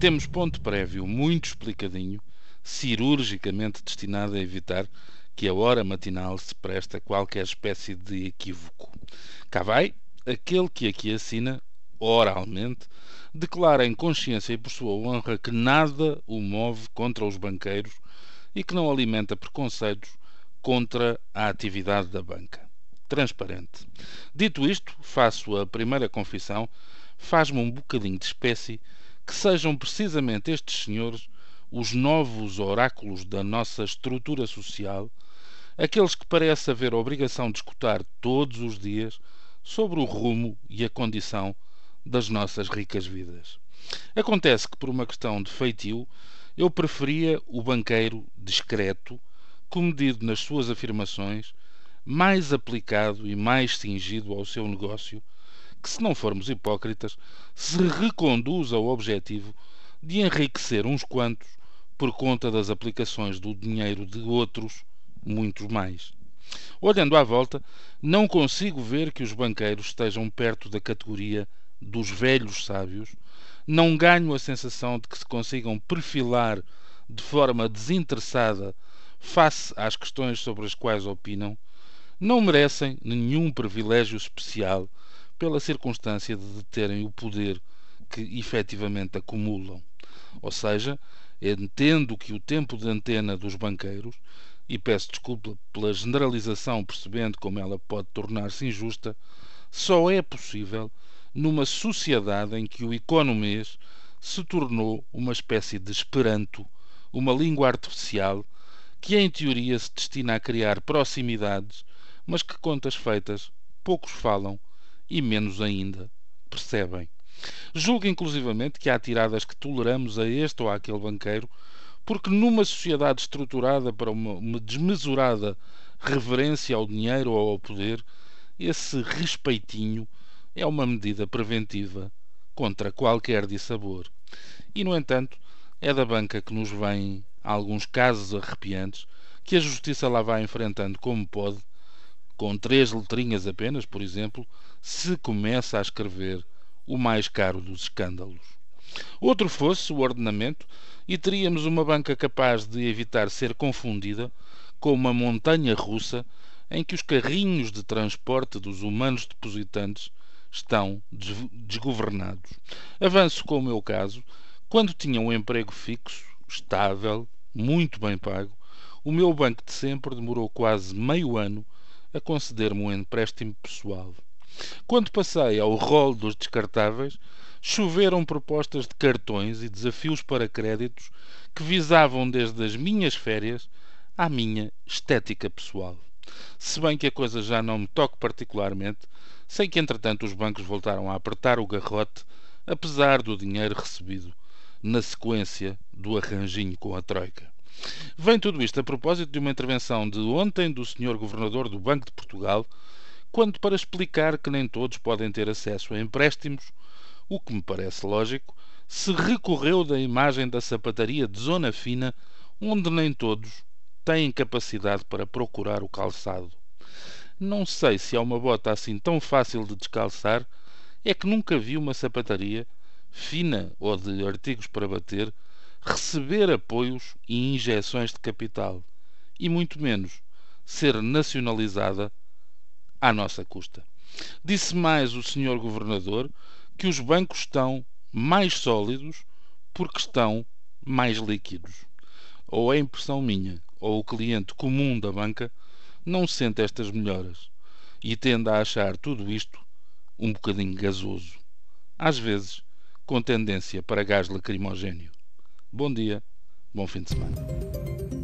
temos ponto prévio muito explicadinho, cirurgicamente destinado a evitar que a hora matinal se presta a qualquer espécie de equívoco. Cá vai aquele que aqui assina, oralmente, declara em consciência e por sua honra que nada o move contra os banqueiros e que não alimenta preconceitos contra a atividade da banca. Transparente. Dito isto, faço a primeira confissão, faz-me um bocadinho de espécie que sejam precisamente estes senhores os novos oráculos da nossa estrutura social, aqueles que parece haver obrigação de escutar todos os dias sobre o rumo e a condição das nossas ricas vidas. Acontece que, por uma questão de feitio, eu preferia o banqueiro discreto, comedido nas suas afirmações, mais aplicado e mais cingido ao seu negócio, que, se não formos hipócritas, se reconduz ao objetivo de enriquecer uns quantos por conta das aplicações do dinheiro de outros, muitos mais. Olhando à volta, não consigo ver que os banqueiros estejam perto da categoria dos velhos sábios, não ganho a sensação de que se consigam perfilar de forma desinteressada face às questões sobre as quais opinam, não merecem nenhum privilégio especial pela circunstância de terem o poder que efetivamente acumulam. Ou seja, entendo que o tempo de antena dos banqueiros, e peço desculpa pela generalização, percebendo como ela pode tornar-se injusta, só é possível numa sociedade em que o economês se tornou uma espécie de esperanto, uma língua artificial que em teoria se destina a criar proximidades, mas que contas feitas poucos falam e menos ainda percebem. Julgo inclusivamente que há tiradas que toleramos a este ou àquele banqueiro, porque numa sociedade estruturada para uma, uma desmesurada reverência ao dinheiro ou ao poder, esse respeitinho é uma medida preventiva contra qualquer dissabor. E, no entanto, é da banca que nos vêm alguns casos arrepiantes que a justiça lá vai enfrentando como pode, com três letrinhas apenas, por exemplo, se começa a escrever o mais caro dos escândalos. Outro fosse o ordenamento e teríamos uma banca capaz de evitar ser confundida com uma montanha russa em que os carrinhos de transporte dos humanos depositantes estão desgovernados. Avanço com o meu caso. Quando tinha um emprego fixo, estável, muito bem pago, o meu banco de sempre demorou quase meio ano a conceder-me um empréstimo pessoal. Quando passei ao rol dos descartáveis, choveram propostas de cartões e desafios para créditos que visavam desde as minhas férias à minha estética pessoal. Se bem que a coisa já não me toca particularmente, Sei que, entretanto, os bancos voltaram a apertar o garrote, apesar do dinheiro recebido na sequência do arranjinho com a Troika. Vem tudo isto a propósito de uma intervenção de ontem do Sr. Governador do Banco de Portugal, quando para explicar que nem todos podem ter acesso a empréstimos, o que me parece lógico, se recorreu da imagem da sapataria de zona fina, onde nem todos têm capacidade para procurar o calçado. Não sei se há uma bota assim tão fácil de descalçar, é que nunca vi uma sapataria, fina ou de artigos para bater, receber apoios e injeções de capital, e muito menos ser nacionalizada à nossa custa. Disse mais o Sr. Governador que os bancos estão mais sólidos porque estão mais líquidos. Ou é impressão minha, ou o cliente comum da banca não sente estas melhoras e tende a achar tudo isto um bocadinho gasoso, às vezes com tendência para gás lacrimogéneo. Bom dia, bom fim de semana.